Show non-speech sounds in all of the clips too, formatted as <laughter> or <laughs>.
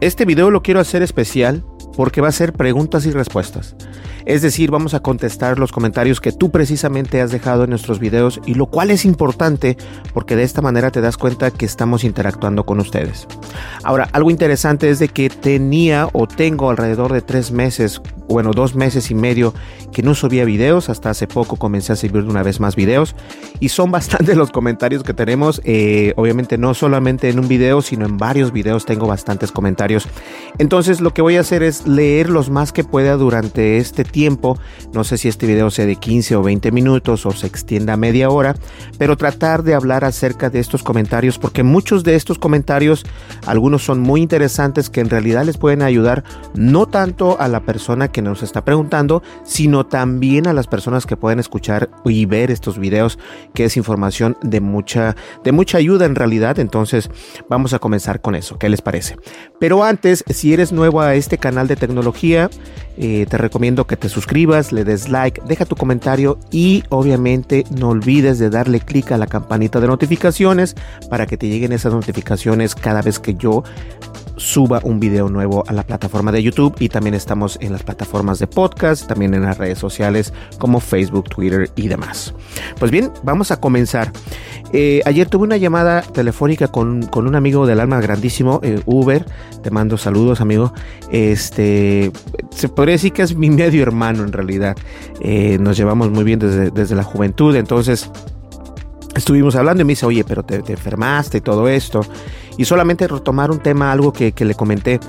Este video lo quiero hacer especial porque va a ser preguntas y respuestas. Es decir, vamos a contestar los comentarios que tú precisamente has dejado en nuestros videos y lo cual es importante porque de esta manera te das cuenta que estamos interactuando con ustedes. Ahora, algo interesante es de que tenía o tengo alrededor de tres meses, bueno, dos meses y medio que no subía videos. Hasta hace poco comencé a subir una vez más videos y son <laughs> bastantes los comentarios que tenemos. Eh, obviamente no solamente en un video, sino en varios videos tengo bastantes comentarios. Entonces lo que voy a hacer es leer los más que pueda durante este tiempo. No sé si este video sea de 15 o 20 minutos o se extienda a media hora, pero tratar de hablar acerca de estos comentarios porque muchos de estos comentarios, algunos son muy interesantes que en realidad les pueden ayudar no tanto a la persona que nos está preguntando, sino también a las personas que pueden escuchar y ver estos videos, que es información de mucha, de mucha ayuda en realidad. Entonces vamos a comenzar con eso. ¿Qué les parece? Pero antes, si eres nuevo a este canal de tecnología, eh, te recomiendo que te suscribas, le des like, deja tu comentario y obviamente no olvides de darle clic a la campanita de notificaciones para que te lleguen esas notificaciones cada vez que yo suba un video nuevo a la plataforma de YouTube y también estamos en las plataformas de podcast, también en las redes sociales como Facebook, Twitter y demás. Pues bien, vamos a comenzar. Eh, ayer tuve una llamada telefónica con, con, un amigo del alma grandísimo, eh, Uber. Te mando saludos, amigo. Este se podría decir que es mi <laughs> medio hermano en realidad. Eh, nos llevamos muy bien desde, desde la juventud, entonces estuvimos hablando y me dice, oye, pero te, te, enfermaste y todo esto. Y solamente retomar un tema, algo que, que le comenté.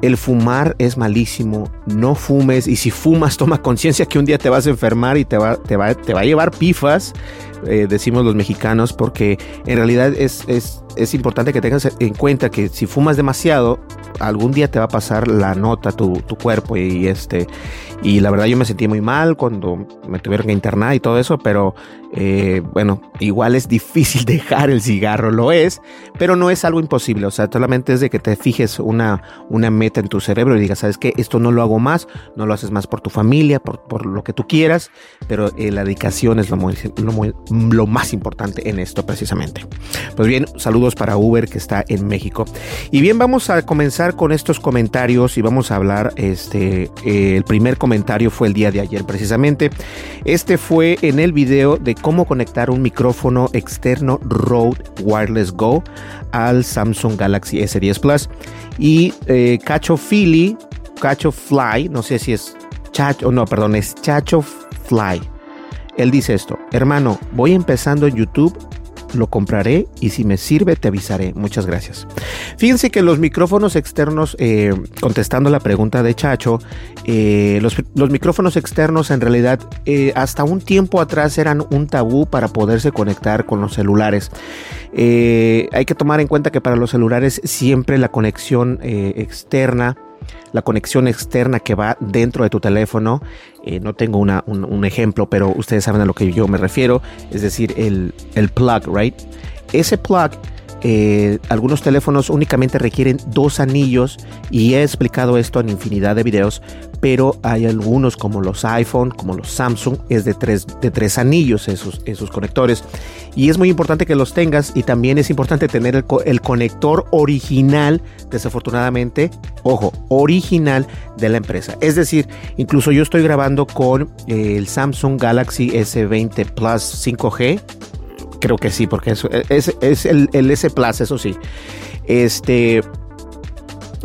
El fumar es malísimo, no fumes. Y si fumas <laughs> toma conciencia que un día te vas a enfermar y te va, te va, te va a llevar pifas, eh, decimos los mexicanos, porque en realidad es, es, es, importante que tengas en cuenta que si fumas demasiado, algún día te va a pasar la nota tu, tu cuerpo y este y la verdad yo me sentí muy mal cuando me tuvieron que internar y todo eso, pero eh, bueno, igual es difícil <laughs> dejar el cigarro, lo es, pero no es algo imposible, o sea, solamente es de que te fijes una, una meta en tu cerebro y digas, sabes que esto no lo hago más, no lo haces más por tu familia, por, por lo que tú quieras, pero eh, la dedicación es lo, muy, lo, muy, lo más importante en esto precisamente. Pues bien, saludos para Uber que está en México. Y bien, vamos a comenzar con estos comentarios y vamos a hablar, este, eh, el primer comentario fue el día de ayer precisamente. Este fue en el video de cómo conectar un micrófono externo Rode Wireless Go al Samsung Galaxy S10 Plus. Y eh, Cacho Philly, Cacho Fly, no sé si es Chacho, no, perdón, es Chacho Fly. Él dice esto, hermano, voy empezando en YouTube lo compraré y si me sirve te avisaré. Muchas gracias. Fíjense que los micrófonos externos, eh, contestando la pregunta de Chacho, eh, los, micrófonos externos en realidad eh, hasta un tiempo atrás eran un tabú para poderse conectar con los celulares. Hay que tomar en cuenta que para los celulares siempre la conexión externa la conexión externa que va dentro de tu teléfono. Eh, no tengo una, un, un, ejemplo, pero ustedes saben a lo que yo me refiero. Es decir, el, el plug, ¿right? Ese plug eh, algunos teléfonos únicamente requieren dos anillos y he explicado esto en infinidad de videos, pero hay algunos como los iPhone, como los Samsung, es de tres, de tres anillos esos, esos conectores. Y es muy importante que los tengas y también es importante tener el, el conector original, desafortunadamente, ojo, original de la empresa. Es decir, incluso yo estoy grabando con eh, el Samsung Galaxy S20 Plus 5G. Creo que sí, porque es, es, es el, el S eso sí. Este,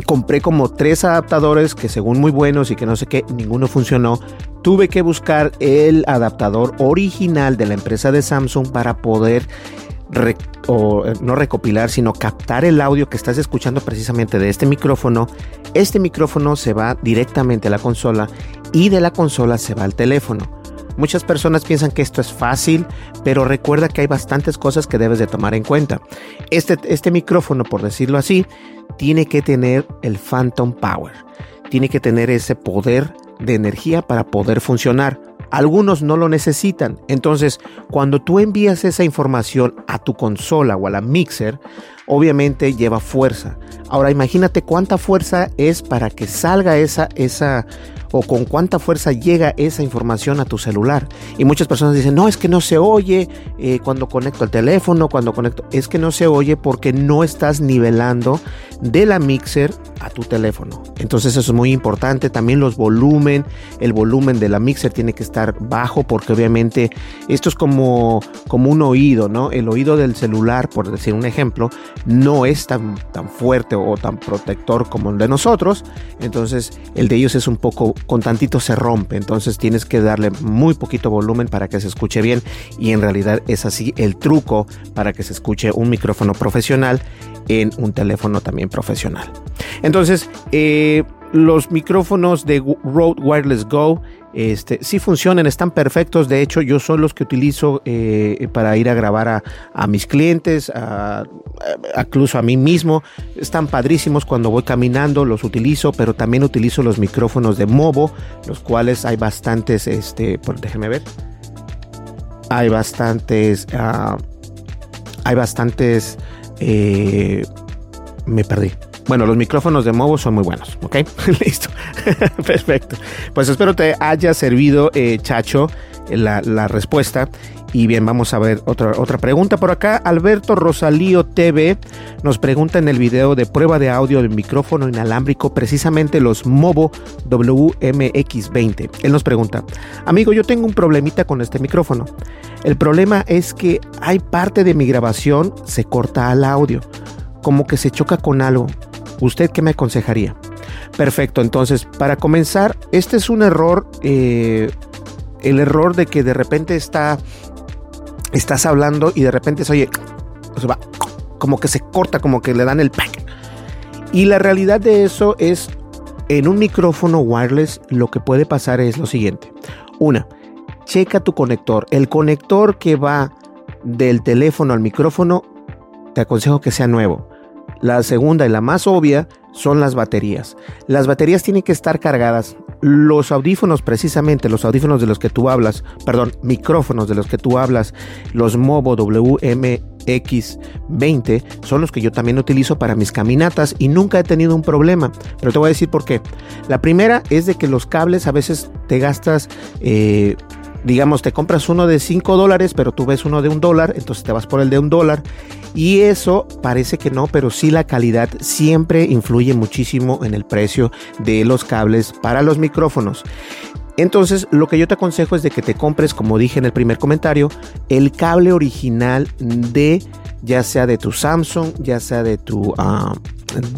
compré como tres adaptadores que según muy buenos y que no sé qué, ninguno funcionó. Tuve que buscar el adaptador original de la empresa de Samsung para poder o, no recopilar, sino captar el audio que estás escuchando precisamente de este micrófono. Este micrófono se va directamente a la consola y de la consola se va al teléfono. Muchas personas piensan que esto es fácil, pero recuerda que hay bastantes cosas que debes de tomar en cuenta. Este, este micrófono, por decirlo así, tiene que tener el Phantom Power. Tiene que tener ese poder de energía para poder funcionar. Algunos no lo necesitan. Entonces, cuando tú envías esa información a tu consola o a la mixer, obviamente lleva fuerza. Ahora imagínate cuánta fuerza es para que salga esa, esa o con cuánta fuerza llega esa información a tu celular. Y muchas personas dicen, no, es que no se oye eh, cuando conecto el teléfono, cuando conecto, es que no se oye porque no estás nivelando de la mixer a tu teléfono. Entonces eso es muy importante. También los volumen, el volumen de la mixer tiene que estar bajo porque obviamente esto es como, como un oído, ¿no? El oído del celular, por decir un ejemplo, no es tan, tan fuerte o tan protector como el de nosotros. Entonces el de ellos es un poco con tantito se rompe, entonces tienes que darle muy poquito volumen para que se escuche bien y en realidad es así el truco para que se escuche un micrófono profesional en un teléfono también profesional. Entonces, eh, los micrófonos de Rode Wireless Go este, sí funcionan, están perfectos. De hecho, yo son los que utilizo eh, para ir a grabar a, mis clientes, incluso a mí mismo. Están padrísimos cuando voy caminando, los utilizo, pero también utilizo los micrófonos de Movo, los cuales hay bastantes, este, por, déjenme ver. Hay bastantes, uh, hay bastantes, eh, me perdí. Bueno, los micrófonos de Movo son muy buenos, ¿ok? <laughs> Listo. <laughs> Perfecto. Pues espero te haya servido, eh, Chacho, la, respuesta. Y bien, vamos a ver otra, otra pregunta por acá. Alberto Rosalío TV nos pregunta en el video de prueba de audio del micrófono inalámbrico, precisamente los Movo WMX20. Él nos pregunta, amigo, yo tengo un problemita con este micrófono. El problema es que hay parte de mi grabación se corta al audio, como que se choca con algo. ¿Usted qué me aconsejaría? Perfecto, entonces para comenzar, este es un error, eh, el error de que de repente está, estás hablando y de repente se oye, va, como que se corta, como que le dan el pack. Y la realidad de eso es, en un micrófono wireless lo que puede pasar es lo siguiente. Una, checa tu conector. El conector que va del teléfono al micrófono, te aconsejo que sea nuevo. La segunda y la más obvia son las baterías. Las baterías tienen que estar cargadas. Los audífonos, precisamente los audífonos de los que tú hablas, perdón, micrófonos de los que tú hablas, los Movo WMX20, son los que yo también utilizo para mis caminatas y nunca he tenido un problema. Pero te voy a decir por qué. La primera es de que los cables a veces te gastas... Eh, digamos, te compras uno de 5 dólares, pero tú ves uno de un dólar, entonces te vas por el de un dólar. Y eso parece que no, pero sí la calidad siempre influye muchísimo en el precio de los cables para los micrófonos. Entonces, lo que yo te aconsejo es de que te compres, como dije en el primer comentario, el cable original de ya sea de tu Samsung, ya sea de tu ah,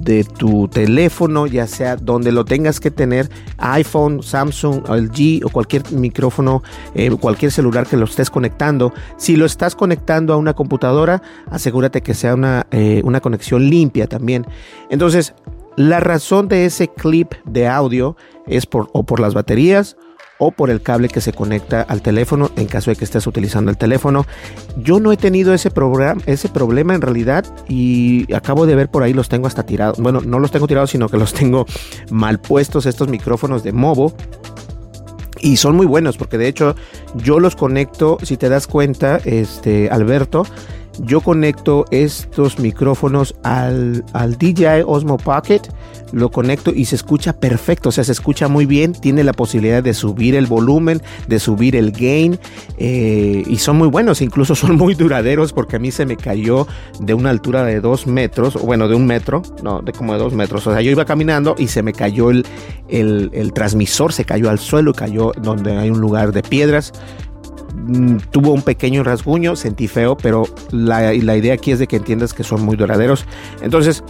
de tu teléfono, ya sea donde lo tengas que tener, iPhone, Samsung, LG o cualquier micrófono, eh, cualquier celular que lo estés conectando. Si lo estás conectando a una computadora, asegúrate que sea una, eh, una conexión limpia también. Entonces, la razón de ese clip de audio es por, o por las baterías o por el cable que se conecta al teléfono en caso de que estés utilizando el teléfono. Yo no he tenido ese, ese problema en realidad y acabo de ver por ahí los tengo hasta tirados. Bueno, no los tengo tirados, sino que los <laughs> tengo mal puestos estos micrófonos de Movo. Y son muy buenos porque de hecho yo los conecto, si te das cuenta, este Alberto, yo conecto estos micrófonos al, al DJI Osmo Pocket, lo conecto y se escucha perfecto, o sea, se escucha muy bien, tiene la posibilidad de subir el volumen, de subir el gain eh, y son muy buenos, incluso son muy duraderos porque a mí se me cayó de una altura de dos metros, o bueno, de un metro, no, de como de dos metros, o sea, yo iba caminando y se me cayó el, el, el transmisor, se cayó al suelo, cayó donde hay un lugar de piedras tuvo un pequeño rasguño, sentí feo, pero la, la, idea aquí es de que entiendas que son muy duraderos. Entonces,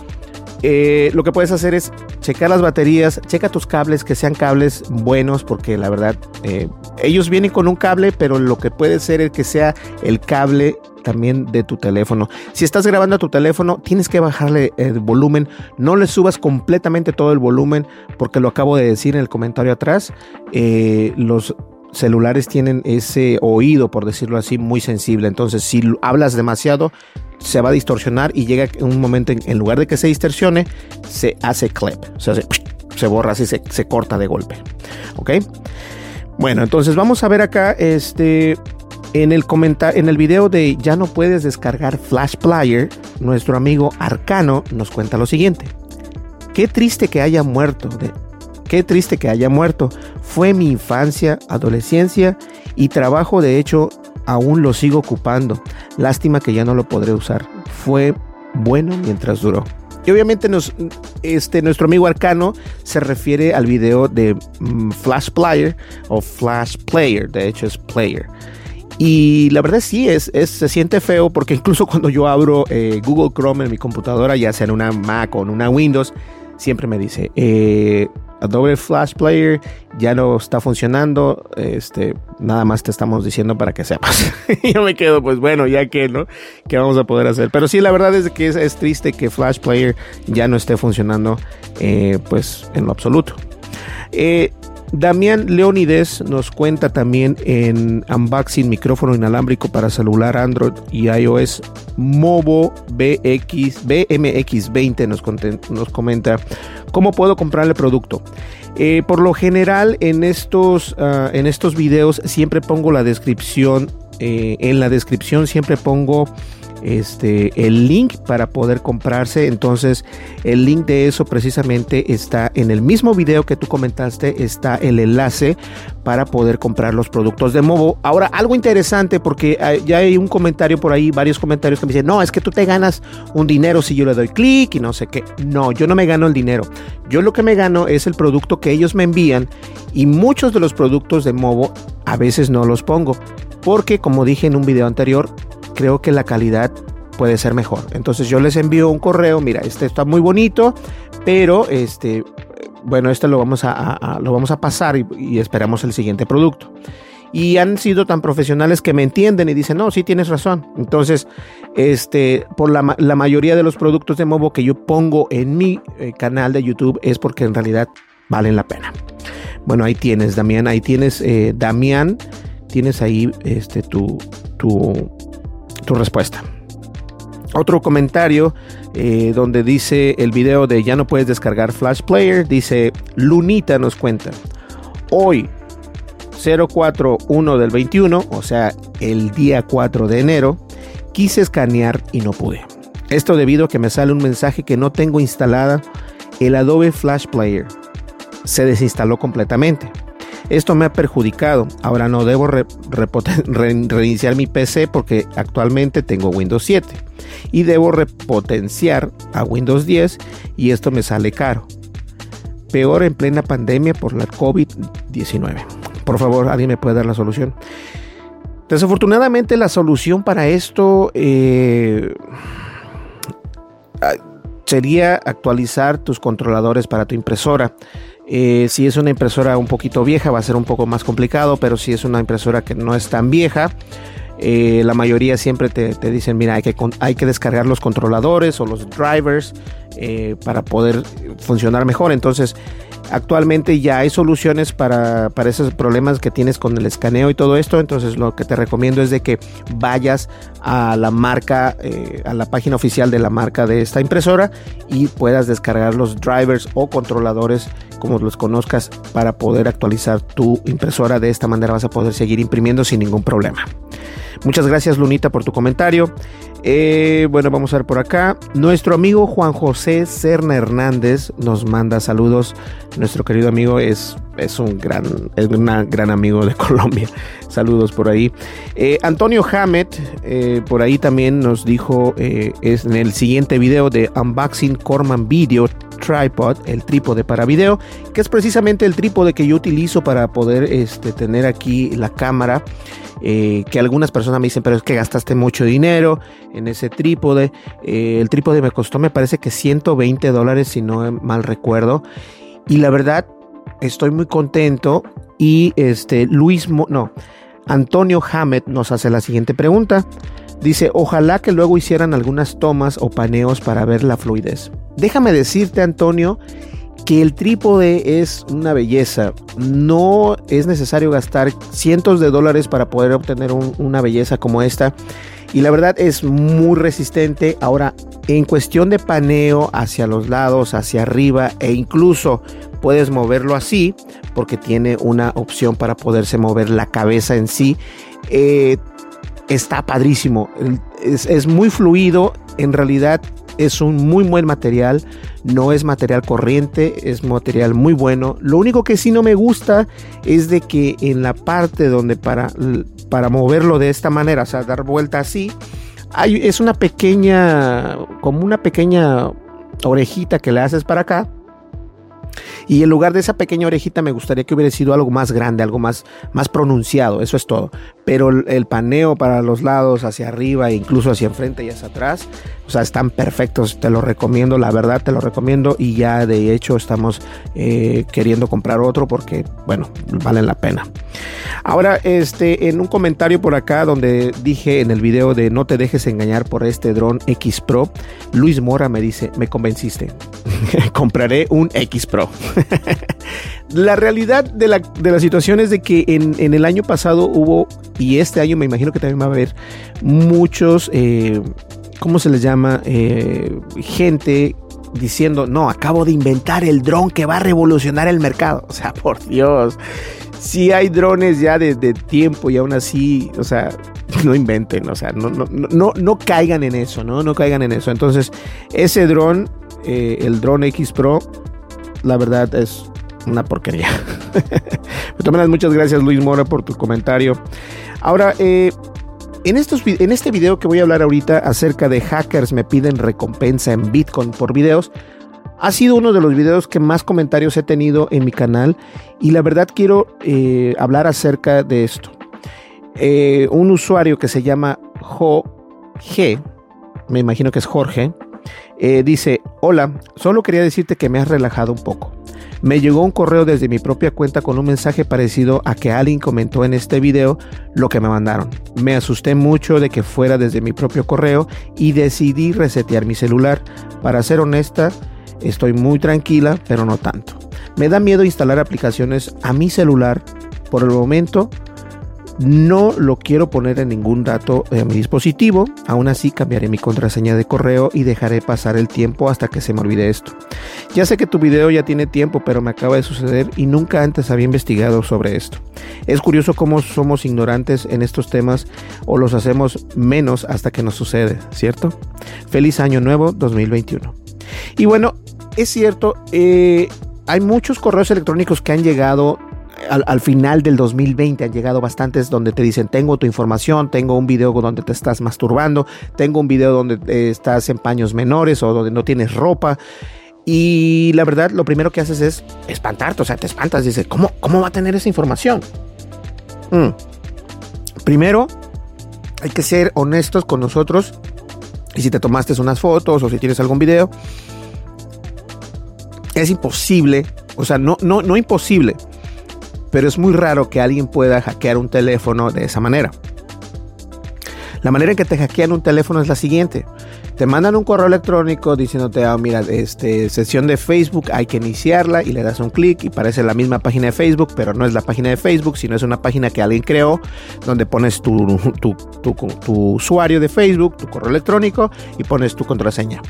eh, lo que puedes hacer es checar las baterías, checa tus cables, que sean cables buenos, porque la verdad, eh, ellos vienen con un cable, pero lo que puede ser es que sea el cable también de tu teléfono. Si estás grabando a tu teléfono, tienes que bajarle el volumen. No le subas completamente todo el volumen, porque lo acabo de decir en el comentario atrás. Eh, los celulares tienen ese oído, por decirlo así, muy sensible. Entonces, si hablas demasiado, se va a distorsionar y llega un momento en, lugar de que se distorsione, se hace clip, se, hace, <tsk> se borra así, se, se corta de golpe. ¿Ok? Bueno, entonces vamos a ver acá este en el en el video de ya no puedes descargar Flash Player, nuestro amigo Arcano nos cuenta lo siguiente. Qué triste que haya muerto de, Qué triste que haya muerto. Fue mi infancia, adolescencia y trabajo. De hecho, aún lo sigo ocupando. Lástima que ya no lo podré usar. Fue bueno mientras duró. Y obviamente este, nuestro amigo Arcano se refiere al video de mm, Flash Player o Flash Player, de hecho es Player. Y la verdad sí, es, es, se siente feo porque incluso <laughs> cuando yo abro eh, Google Chrome en mi computadora, ya sea en una Mac o en una Windows, siempre me dice, eh, Adobe Flash Player ya no está funcionando. Este, nada más te estamos diciendo para que sepas. <laughs> Yo me quedo, pues bueno, ya que, ¿no? ¿Qué vamos a poder hacer? Pero sí, la verdad es que es, triste que Flash Player ya no esté funcionando, eh, pues en lo absoluto. Eh, Damián Leonides nos cuenta también en unboxing micrófono inalámbrico para celular Android y iOS Movo BX, BMX20 nos, nos comenta cómo puedo comprar el producto. Eh, por lo general en estos, uh, en estos videos siempre pongo la descripción, eh, en la descripción siempre pongo este, el link para poder comprarse. Entonces, el link de eso precisamente está en el mismo video que tú comentaste, está el enlace para poder comprar los productos de Movo. Ahora, algo interesante porque ya hay un comentario por ahí, varios comentarios que me dicen, no, es que tú te ganas un dinero si yo le doy clic y no sé qué. No, yo no me gano el dinero. Yo lo que me gano es el producto que ellos me envían y muchos de los productos de Movo a veces no los pongo. Porque como dije en un video anterior, creo que la calidad puede ser mejor. Entonces yo les envío un correo, mira, este está muy bonito, pero este, bueno, este lo vamos a, lo vamos a pasar y, esperamos el siguiente producto. Y han sido tan profesionales que me entienden y dicen, no, sí tienes razón. Entonces, este, por la, mayoría de los productos de Movo que yo pongo en mi eh, canal de YouTube es porque en realidad valen la pena. Bueno, ahí tienes, Damián, ahí tienes, eh, Damián, tienes ahí este, tu, tu, tu respuesta. Otro comentario eh, donde dice el video de ya no puedes descargar Flash Player, dice Lunita nos cuenta. Hoy, 041 del 21, o sea, el día 4 de enero, quise escanear y no pude. Esto debido a que me sale un mensaje que no tengo instalada el Adobe Flash Player. Se desinstaló completamente. Esto me ha perjudicado. Ahora no debo <laughs> reiniciar mi PC porque actualmente tengo Windows 7 y debo repotenciar a Windows 10 y esto me sale caro. Peor en plena pandemia por la COVID-19. Por favor, alguien me puede dar la solución. Desafortunadamente la solución para esto eh, ah, sería actualizar tus controladores para tu impresora. Eh, si es una impresora un poquito vieja va a ser un poco más complicado, pero si es una impresora que no es tan vieja, eh, la mayoría siempre te, dicen, mira, hay que, hay que descargar los controladores o los drivers eh, para poder funcionar mejor. Entonces, actualmente ya hay soluciones para, para, esos problemas que tienes con el escaneo y todo esto. Entonces, lo que te recomiendo es de que vayas a la marca, a la página oficial de la marca de esta impresora y puedas descargar los drivers o controladores como los conozcas para poder actualizar tu impresora. De esta manera vas a poder seguir imprimiendo sin ningún problema. Muchas gracias Lunita por tu comentario. Eh, bueno, vamos a ver por acá. Nuestro amigo Juan José Serna Hernández nos manda saludos. Nuestro querido amigo es, es un gran, es gran amigo de <laughs> Colombia. Saludos por ahí. Eh, Antonio Hamet, eh, por ahí también nos dijo es en el siguiente video de Unboxing Corman Video Tripod, el trípode para video, que es precisamente el trípode que yo utilizo para poder este, tener aquí la cámara. Eh, que algunas personas me dicen, pero es que gastaste mucho dinero en ese trípode. Eh, el trípode me costó, me parece que 120 dólares, si no mal recuerdo. Y la verdad, estoy muy contento. Y este, Luis, no, Antonio Hammett nos hace la siguiente pregunta. Dice, ojalá que luego hicieran algunas tomas o paneos para ver la fluidez. Déjame decirte, Antonio, que el trípode es una belleza. No es necesario gastar cientos de dólares para poder obtener una belleza como esta. Y la verdad es muy resistente. Ahora, en cuestión de paneo hacia los lados, hacia arriba e incluso puedes moverlo así porque tiene una opción para poderse mover la cabeza en sí. Eh, está padrísimo. Es, es muy fluido. En realidad es un muy buen material, no es material corriente, es material muy bueno. Lo único que sí no me gusta es de que en la parte donde para, para moverlo de esta manera, o sea, dar vuelta así, hay, es una pequeña, como una pequeña orejita que le haces para acá y en lugar de esa pequeña orejita me gustaría que hubiera sido algo más grande, algo más, más pronunciado, eso es todo. Pero el, paneo para los lados, hacia arriba, e incluso hacia enfrente y hacia atrás, o sea, están perfectos, te lo recomiendo, la verdad te lo recomiendo y ya de hecho estamos eh, queriendo comprar otro porque, bueno, valen la pena. Ahora, este, en un comentario por acá donde dije en el video de no te dejes engañar por este dron X Pro, Luis Mora me dice, me convenciste, <laughs> compraré un X Pro. <laughs> la realidad de la, de la, situación es de que en, el año pasado hubo, y este año me imagino que también va a haber muchos, eh, ¿cómo se les llama? Eh, gente diciendo, no, acabo de inventar el dron que va a revolucionar el mercado. <laughs> O sea, por Dios, si hay drones ya desde tiempo y aún así, o sea, no inventen, o sea, no, no, no, no caigan en eso, ¿no? No caigan en eso. Entonces, ese dron, eh, el dron X Pro, la verdad es una porquería. <laughs> de todas muchas gracias Luis Mora por tu comentario. Ahora, eh, en, estos, en este video que voy a hablar ahorita acerca de hackers me piden recompensa en Bitcoin por videos, ha sido uno de los videos que más comentarios he tenido en mi canal y la verdad quiero eh, hablar acerca de esto. Un usuario que se llama Jo G, me imagino que es Jorge, eh, dice, hola, solo quería decirte que me has relajado un poco. Me llegó un correo desde mi propia cuenta con un mensaje parecido a que alguien comentó en este video lo que me mandaron. Me asusté mucho de que fuera desde mi propio correo y decidí resetear mi celular. Para ser honesta, estoy muy tranquila, pero no tanto. Me da miedo instalar aplicaciones a mi celular. Por el momento, no lo quiero poner en ningún dato de mi dispositivo. Aún así cambiaré mi contraseña de correo y dejaré pasar el tiempo hasta que se me olvide esto. Ya sé que tu video ya tiene tiempo, pero me acaba de suceder y nunca antes había investigado sobre esto. Es curioso cómo somos ignorantes en estos temas o los hacemos menos hasta que nos sucede, ¿cierto? Feliz año nuevo 2021. Y bueno, es cierto, eh, hay muchos correos electrónicos que han llegado al, final del 2020 han llegado bastantes donde te dicen, tengo tu información, tengo un video donde te estás masturbando, tengo un video donde eh, estás en paños menores o donde no tienes ropa. Y la verdad, lo primero que haces es espantarte, o sea, te espantas, dices, ¿cómo, cómo va a tener esa información? Mm. Primero, hay que ser honestos con nosotros. Y si te tomaste unas fotos o si tienes algún video, es imposible, o sea, no, no, no imposible, pero es muy raro que alguien pueda hackear un teléfono de esa manera. La manera en que te hackean un teléfono es la siguiente. Te mandan un correo electrónico diciéndote, ah, mira, este, sesión de Facebook, hay que iniciarla y le das un clic y parece la misma página de Facebook, pero no es la página de Facebook, sino es una página que alguien creó, donde pones tu, usuario de Facebook, tu correo electrónico y pones tu contraseña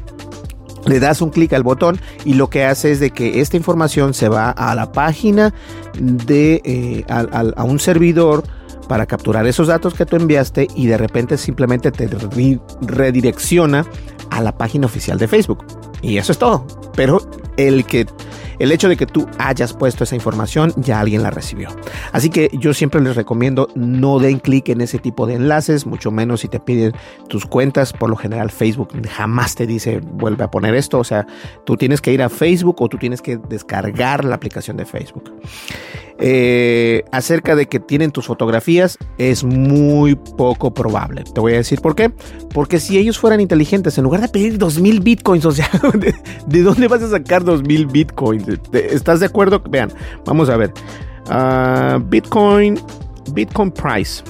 le das un clic al botón y lo que hace es de que esta información se va a la página de eh, a, un servidor para capturar esos datos que tú enviaste y de repente simplemente te redirecciona a la página oficial de Facebook. Y eso es todo. Pero el que el hecho de que tú hayas puesto esa información, ya alguien la recibió. Así que yo siempre les recomiendo no den clic en ese tipo de enlaces, mucho menos si te piden tus cuentas. Por lo general Facebook jamás te dice vuelve a poner esto. O sea, tú tienes que ir a Facebook o tú tienes que descargar la aplicación de Facebook. Eh, acerca de que tienen tus fotografías es muy poco probable. Te voy a decir por qué. Porque si ellos fueran inteligentes, en lugar de pedir 2000 bitcoins, o sea, <laughs> ¿de, dónde vas a sacar 2000 bitcoins? ¿Estás de acuerdo? Vean, vamos a ver. Ah, bitcoin, Bitcoin price.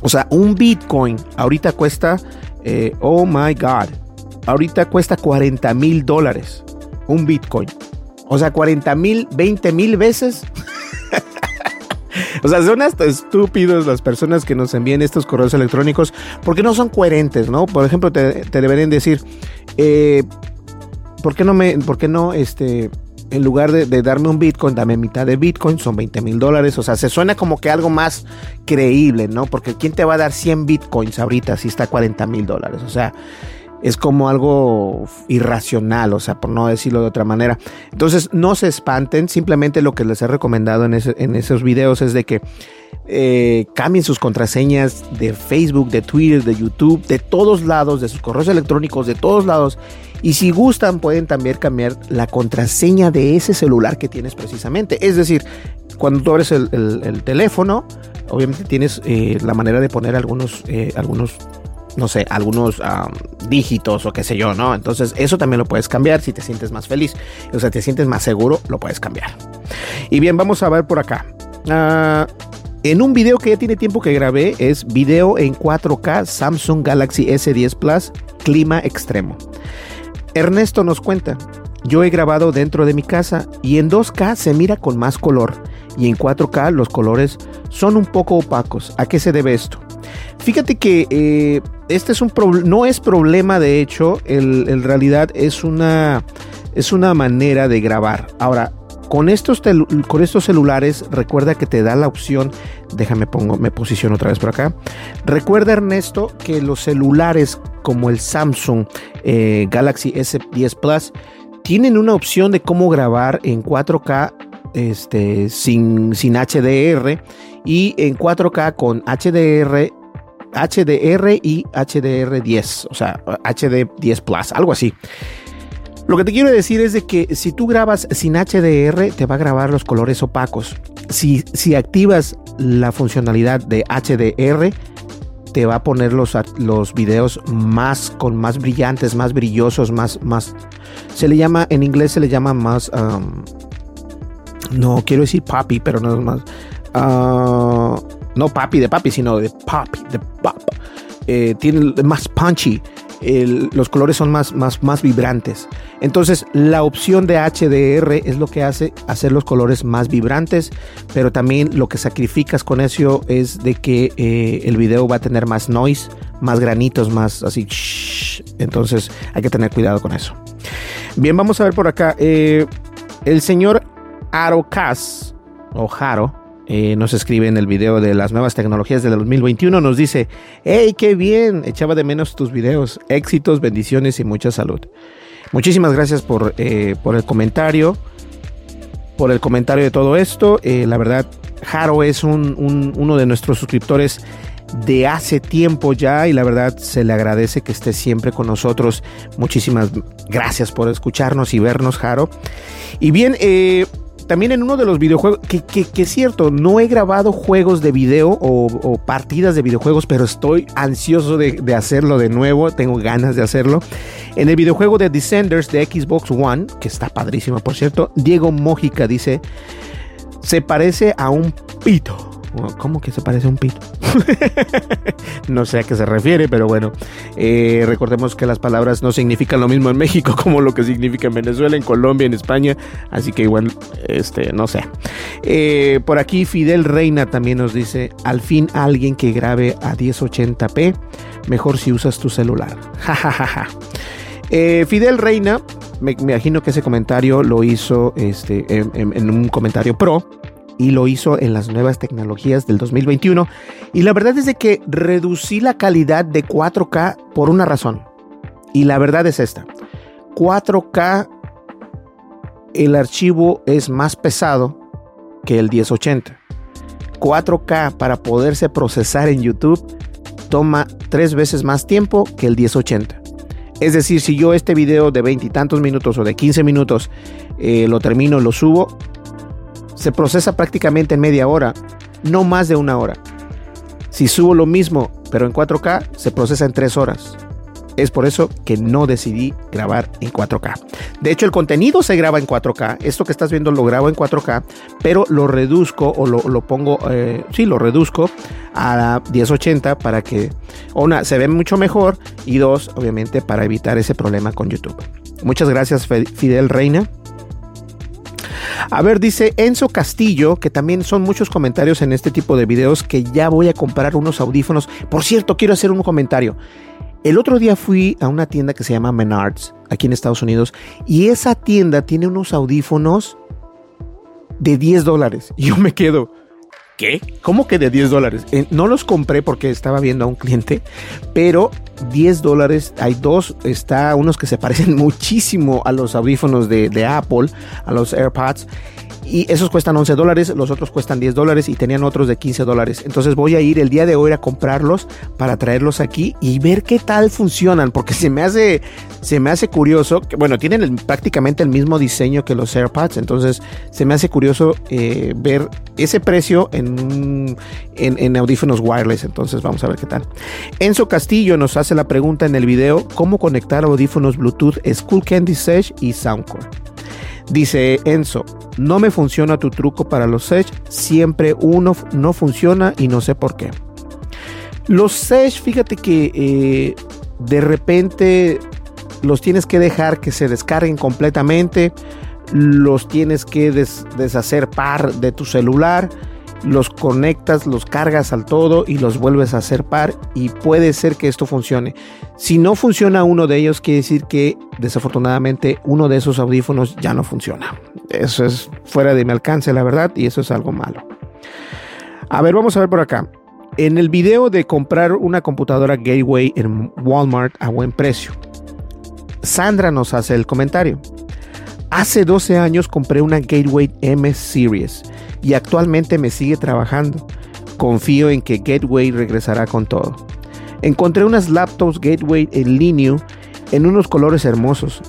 O sea, un bitcoin ahorita cuesta, eh, oh my god, ahorita cuesta 40 mil dólares. Un bitcoin. O sea, 40 mil, 20 mil veces <laughs> o sea, son hasta estúpidos las personas que nos envían estos correos electrónicos porque no son coherentes, ¿no? Por ejemplo, te, deberían decir, eh, ¿por qué no me, por qué no, este, en lugar de, darme un Bitcoin, dame mitad de Bitcoin, son 20 mil dólares. O sea, se suena como que algo más creíble, ¿no? Porque ¿quién te va a dar 100 Bitcoins ahorita si está 40 mil dólares? O sea, es como algo irracional, o sea, por no decirlo de otra manera. Entonces, no se espanten, simplemente lo que les he recomendado en, esos videos es de que eh, cambien sus contraseñas de Facebook, de Twitter, de YouTube, de todos lados, de sus correos electrónicos, de todos lados. Y si gustan, pueden también cambiar la contraseña de ese celular que tienes precisamente. Es decir, cuando tú abres el, teléfono, obviamente tienes eh, la manera de poner algunos, eh, algunos no sé, algunos dígitos o qué sé yo, ¿no? Entonces eso también lo puedes cambiar si te sientes más feliz, o sea, te sientes más seguro, lo puedes cambiar. Y bien, vamos a ver por acá. Ah, en un video que ya tiene tiempo que grabé, es video en 4K Samsung Galaxy S10 Plus, clima extremo. Ernesto nos cuenta, yo he grabado dentro de mi casa y en 2K se mira con más color y en 4K los colores son un poco opacos. ¿A qué se debe esto? Fíjate que eh, este es un no es problema de hecho, en realidad es una, es una manera de grabar. Ahora, con estos, con estos celulares, recuerda que te da la opción, déjame pongo, me posiciono otra vez por acá. Recuerda Ernesto que los celulares como el Samsung eh, Galaxy S10 Plus tienen una opción de cómo grabar en 4K este, sin, sin HDR y en 4K con HDR HDR y HDR10, o sea, HD10 Plus, algo así. Lo que te quiero decir es de que si tú grabas sin HDR, te va a grabar los colores opacos. Si, si activas la funcionalidad de HDR, te va a poner los, los videos más con más brillantes, más brillosos, más, más. Se le llama, en inglés se le llama más. Um, no quiero decir papi, pero no más. Uh, no papi de papi, sino de pop, de pop. Eh, tiene más punchy. los colores son más, más, más vibrantes. Entonces, la opción de HDR es lo que hace hacer los colores más vibrantes, pero también lo que sacrificas con eso es de que eh, el video va a tener más noise, más granitos, más así. Entonces, hay que tener cuidado con eso. Bien, vamos a ver por acá. Eh, el señor Arocas o Jaro eh, nos escribe en el video de las nuevas tecnologías del 2021, nos dice, hey, qué bien, echaba de menos tus videos, éxitos, bendiciones y mucha salud. Muchísimas gracias por, eh, por el comentario, por el comentario de todo esto. Eh, la verdad, Jaro es uno de nuestros suscriptores de hace tiempo ya y la verdad se le agradece que esté siempre con nosotros. Muchísimas gracias por escucharnos y vernos, Jaro. Y bien, eh, también en uno de los videojuegos, que, es cierto, no he grabado juegos de video o, partidas de videojuegos, pero estoy ansioso de, de, hacerlo de nuevo, tengo ganas de hacerlo. En el videojuego de Descenders de Xbox One, que está padrísimo por cierto, Diego Mójica dice, se parece a un pito. ¿Cómo que se parece a un pito? <laughs> no sé a qué se refiere, pero bueno, eh, recordemos que las palabras no significan lo mismo en México <laughs> como lo que significa en Venezuela, en Colombia, en España, así que igual, este, no sé. Eh, por aquí Fidel Reina también nos dice, al fin alguien que grabe a 1080p, mejor si usas tu celular. <laughs> Eh, Fidel Reina, me, imagino que ese comentario lo hizo este, en un comentario pro y lo hizo en las nuevas tecnologías del 2021. Y la verdad es de que reducí la calidad de 4K por una razón. Y la verdad es esta. 4K, el archivo es más pesado que el 1080. 4K para poderse procesar en YouTube toma tres veces más tiempo que el 1080. Es decir, si yo este video de veintitantos minutos o de 15 minutos eh, lo termino, lo subo, se procesa prácticamente en media hora, no más de una hora. Si subo lo mismo, pero en 4K, se procesa en tres horas. Es por eso que no decidí grabar en 4K. De hecho, el contenido se graba en 4K. Esto que estás viendo lo grabo en 4K, pero lo reduzco o lo, pongo, eh, sí, lo reduzco a 1080 para que, una, se ve mucho mejor y dos, obviamente, para evitar ese problema con YouTube. Muchas gracias, Fidel Reina. A ver, dice Enzo Castillo, que también son muchos comentarios en este tipo de videos, que ya voy a comprar unos audífonos. Por cierto, quiero hacer un comentario. El otro día fui a una tienda que se llama Menards, aquí en Estados Unidos, y esa tienda tiene unos audífonos de 10 dólares. Yo me quedo, ¿qué? ¿Cómo que de 10 dólares? Eh, no los compré porque estaba viendo a un cliente, pero 10 dólares, hay dos, está unos que se parecen <laughs> muchísimo a los audífonos de, de Apple, a los AirPods y esos cuestan 11 dólares, los otros cuestan 10 dólares y tenían otros de 15 dólares. Entonces voy a ir el día de hoy a comprarlos para traerlos aquí y ver qué tal funcionan, porque se me hace, se me hace curioso, que, bueno, tienen prácticamente el mismo diseño que los AirPods, entonces se me hace curioso eh, ver ese precio en, en, audífonos wireless, entonces vamos a ver qué tal. Enzo Castillo nos hace la pregunta en el video, ¿cómo conectar audífonos Bluetooth School Candy Sage y Soundcore? Dice Enzo, no me funciona tu truco para los Sage, siempre uno no funciona y no sé por qué. Los Sage, fíjate que eh, de repente los tienes que dejar que se descarguen completamente, los tienes que deshacer par de tu celular los conectas, los cargas al todo y los vuelves a hacer par y puede ser que esto funcione. Si no funciona uno de ellos, quiere decir que desafortunadamente uno de esos audífonos ya no funciona. Eso es fuera de mi alcance, la verdad, y eso es algo malo. A ver, vamos a ver por acá. En el video de comprar una computadora Gateway en Walmart a buen precio, Sandra nos hace el comentario. Hace 12 años compré una Gateway M Series y actualmente me sigue trabajando. Confío en que Gateway regresará con todo. Encontré unas laptops Gateway en línea en unos colores hermosos.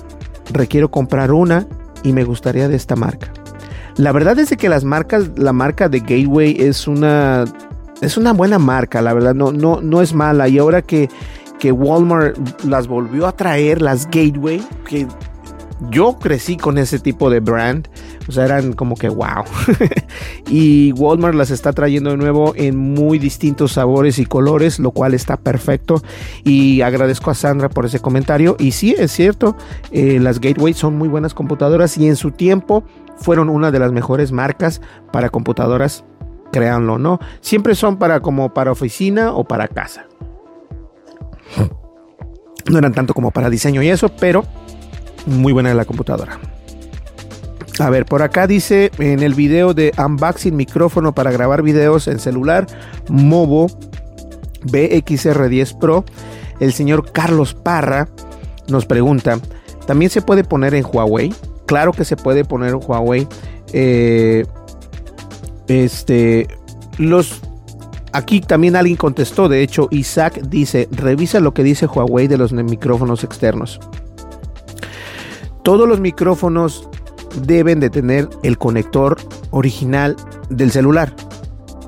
Requiero comprar una y me gustaría de esta marca. La verdad es que las marcas, la marca de Gateway es una es una buena marca, la verdad no no no es mala y ahora que que Walmart las volvió a traer las Gateway que yo crecí con ese tipo de brand. O sea, eran como que wow. <laughs> y Walmart las está trayendo de nuevo en muy distintos sabores y colores, lo cual está perfecto. Y agradezco a Sandra por ese comentario. Y sí, es cierto, eh, las Gateway son muy buenas computadoras y en su tiempo fueron una de las mejores marcas para computadoras, créanlo, ¿no? Siempre son para como para oficina o para casa. No eran tanto como para diseño y eso, pero muy buena la computadora. A ver, por acá dice en el video de unboxing micrófono para grabar videos en celular Movo BXR10 Pro, el señor Carlos Parra nos pregunta, ¿también se puede poner en Huawei? Claro que se puede poner en Huawei. Eh, este, los Aquí también alguien contestó, de hecho Isaac dice, revisa lo que dice Huawei de los micrófonos externos. Todos los micrófonos deben de tener el conector original del celular.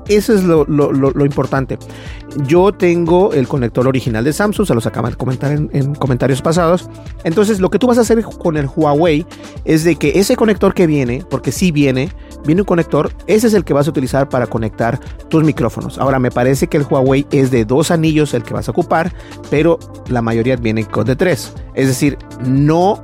Eso es lo, importante. Yo tengo el conector original de Samsung, se los acabo de comentar en, comentarios pasados. Entonces, lo que tú vas a hacer con el Huawei es de que ese conector que viene, porque sí viene, viene un conector, ese es el que vas a utilizar para conectar tus micrófonos. Ahora, me parece que el Huawei es de dos anillos el que vas a ocupar, pero la mayoría viene con de tres. Es decir, no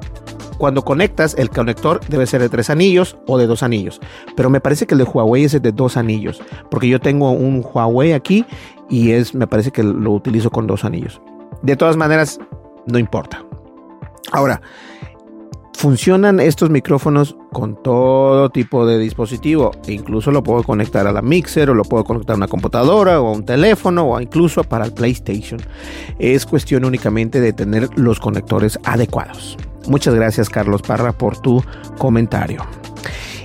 cuando conectas, el conector debe ser de tres anillos o de dos anillos. Pero me parece que el de Huawei es de dos anillos. Porque yo tengo un Huawei aquí y es, me parece que lo utilizo con dos anillos. De todas maneras, no importa. Ahora, Funcionan estos micrófonos con todo tipo de dispositivo. E incluso lo puedo conectar a la mixer o lo puedo conectar a una computadora o a un teléfono o incluso para el PlayStation. Es cuestión únicamente de tener los conectores adecuados. Muchas gracias Carlos Parra por tu comentario.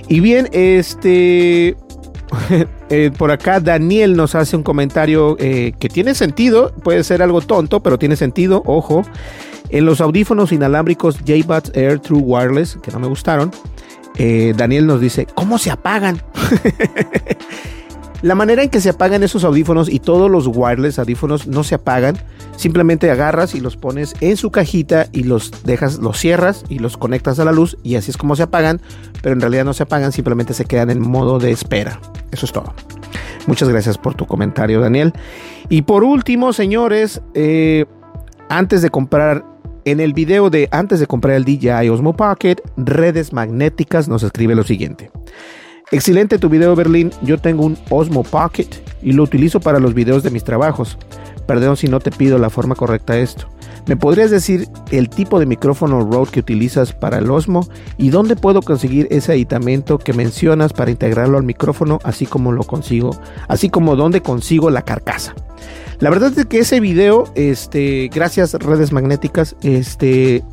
Y bien, este... <laughs> Eh, por acá Daniel nos hace un comentario eh, que tiene sentido, puede ser algo tonto, pero tiene sentido, ojo. En los audífonos inalámbricos JBuds Air True Wireless, que no me gustaron, eh, Daniel nos dice, ¿cómo se apagan? <laughs> La manera en que se apagan esos audífonos y todos los wireless audífonos no se apagan, simplemente agarras y los pones en su cajita y los dejas, los cierras y los conectas a la luz y así es como se apagan, pero en realidad no se apagan, simplemente se quedan en modo de espera. Eso es todo. Muchas gracias por tu comentario, Daniel. Y por último, señores, eh, antes de comprar en el video de antes de comprar el DJI Osmo Pocket, redes magnéticas nos escribe lo siguiente. Excelente tu video Berlín, yo tengo un Osmo Pocket y lo utilizo para los videos de mis trabajos. Perdón si no te pido la forma correcta de esto. ¿Me podrías decir el tipo de micrófono Rode que utilizas para el Osmo y dónde puedo conseguir ese aditamento que mencionas para integrarlo al micrófono, así como lo consigo, así como dónde consigo la carcasa? La verdad es que ese video, este, gracias redes magnéticas, este,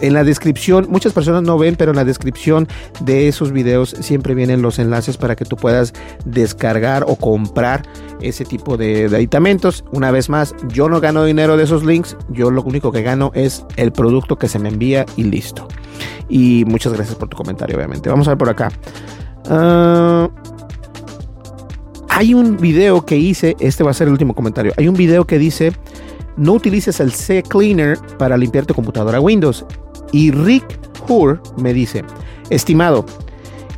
en la descripción, muchas personas no ven, pero en la descripción de esos videos siempre vienen los enlaces para que tú puedas descargar o comprar ese tipo de, aditamentos. Una vez más, yo no gano dinero de esos links, yo lo único que gano es el producto que se me envía y listo. Y muchas gracias por tu comentario, obviamente. Vamos a ver por acá. Ah, hay un video que hice, este va a ser el último comentario. Hay un video que dice, no utilices el C Cleaner para limpiar tu computadora Windows. Y Rick Hour me dice, estimado,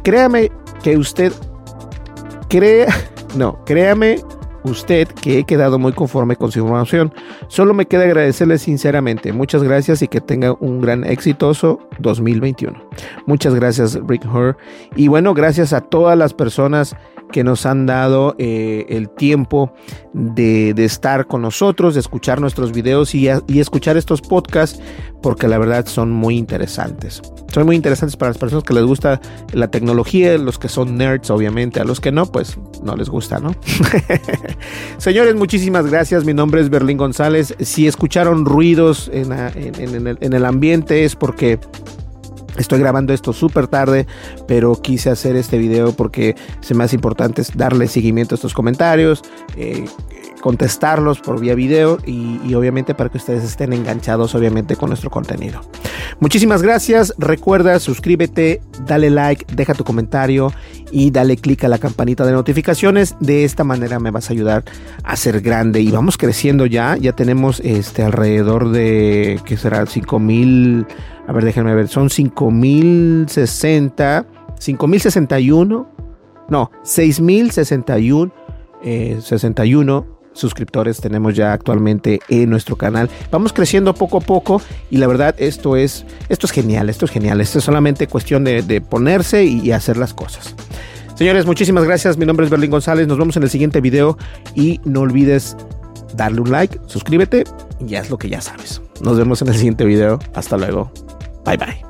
créame que usted, crea, <laughs> no, créame usted que he quedado muy conforme con su información. Solo me queda agradecerle sinceramente. Muchas gracias y que tenga un gran exitoso 2021. Muchas gracias Rick Hour. Y bueno, gracias a todas las personas que nos han dado eh, el tiempo de, estar con nosotros, de escuchar nuestros videos y, escuchar estos podcasts, porque la verdad son muy interesantes. Son muy interesantes para las personas que les gusta la tecnología, los que son nerds, obviamente, a los que no, pues no les gusta, ¿no? <laughs> Señores, muchísimas gracias. Mi nombre es Berlín González. Si escucharon ruidos en el ambiente es porque Estoy grabando esto súper tarde, pero quise hacer este video porque se me hace importante darle seguimiento a estos comentarios, eh, contestarlos por vía video y, obviamente para que ustedes estén enganchados obviamente con nuestro contenido. Muchísimas gracias, recuerda suscríbete, dale like, deja tu comentario y dale click a la campanita de notificaciones. De esta manera me vas a ayudar a ser grande y vamos creciendo ya. Ya tenemos este alrededor de que será 5000 a ver, déjenme ver. Son 5060. 5061. No, 6061. Eh, 61 suscriptores tenemos ya actualmente en nuestro canal. Vamos creciendo poco a poco y la verdad esto es, esto es genial, esto es genial. Esto es solamente cuestión de, ponerse y hacer las cosas. Señores, muchísimas gracias. Mi nombre es Berlín González. Nos vemos en el siguiente video y no olvides darle un like, suscríbete y es lo que ya sabes. Nos vemos en el siguiente video. Hasta luego. Bye bye.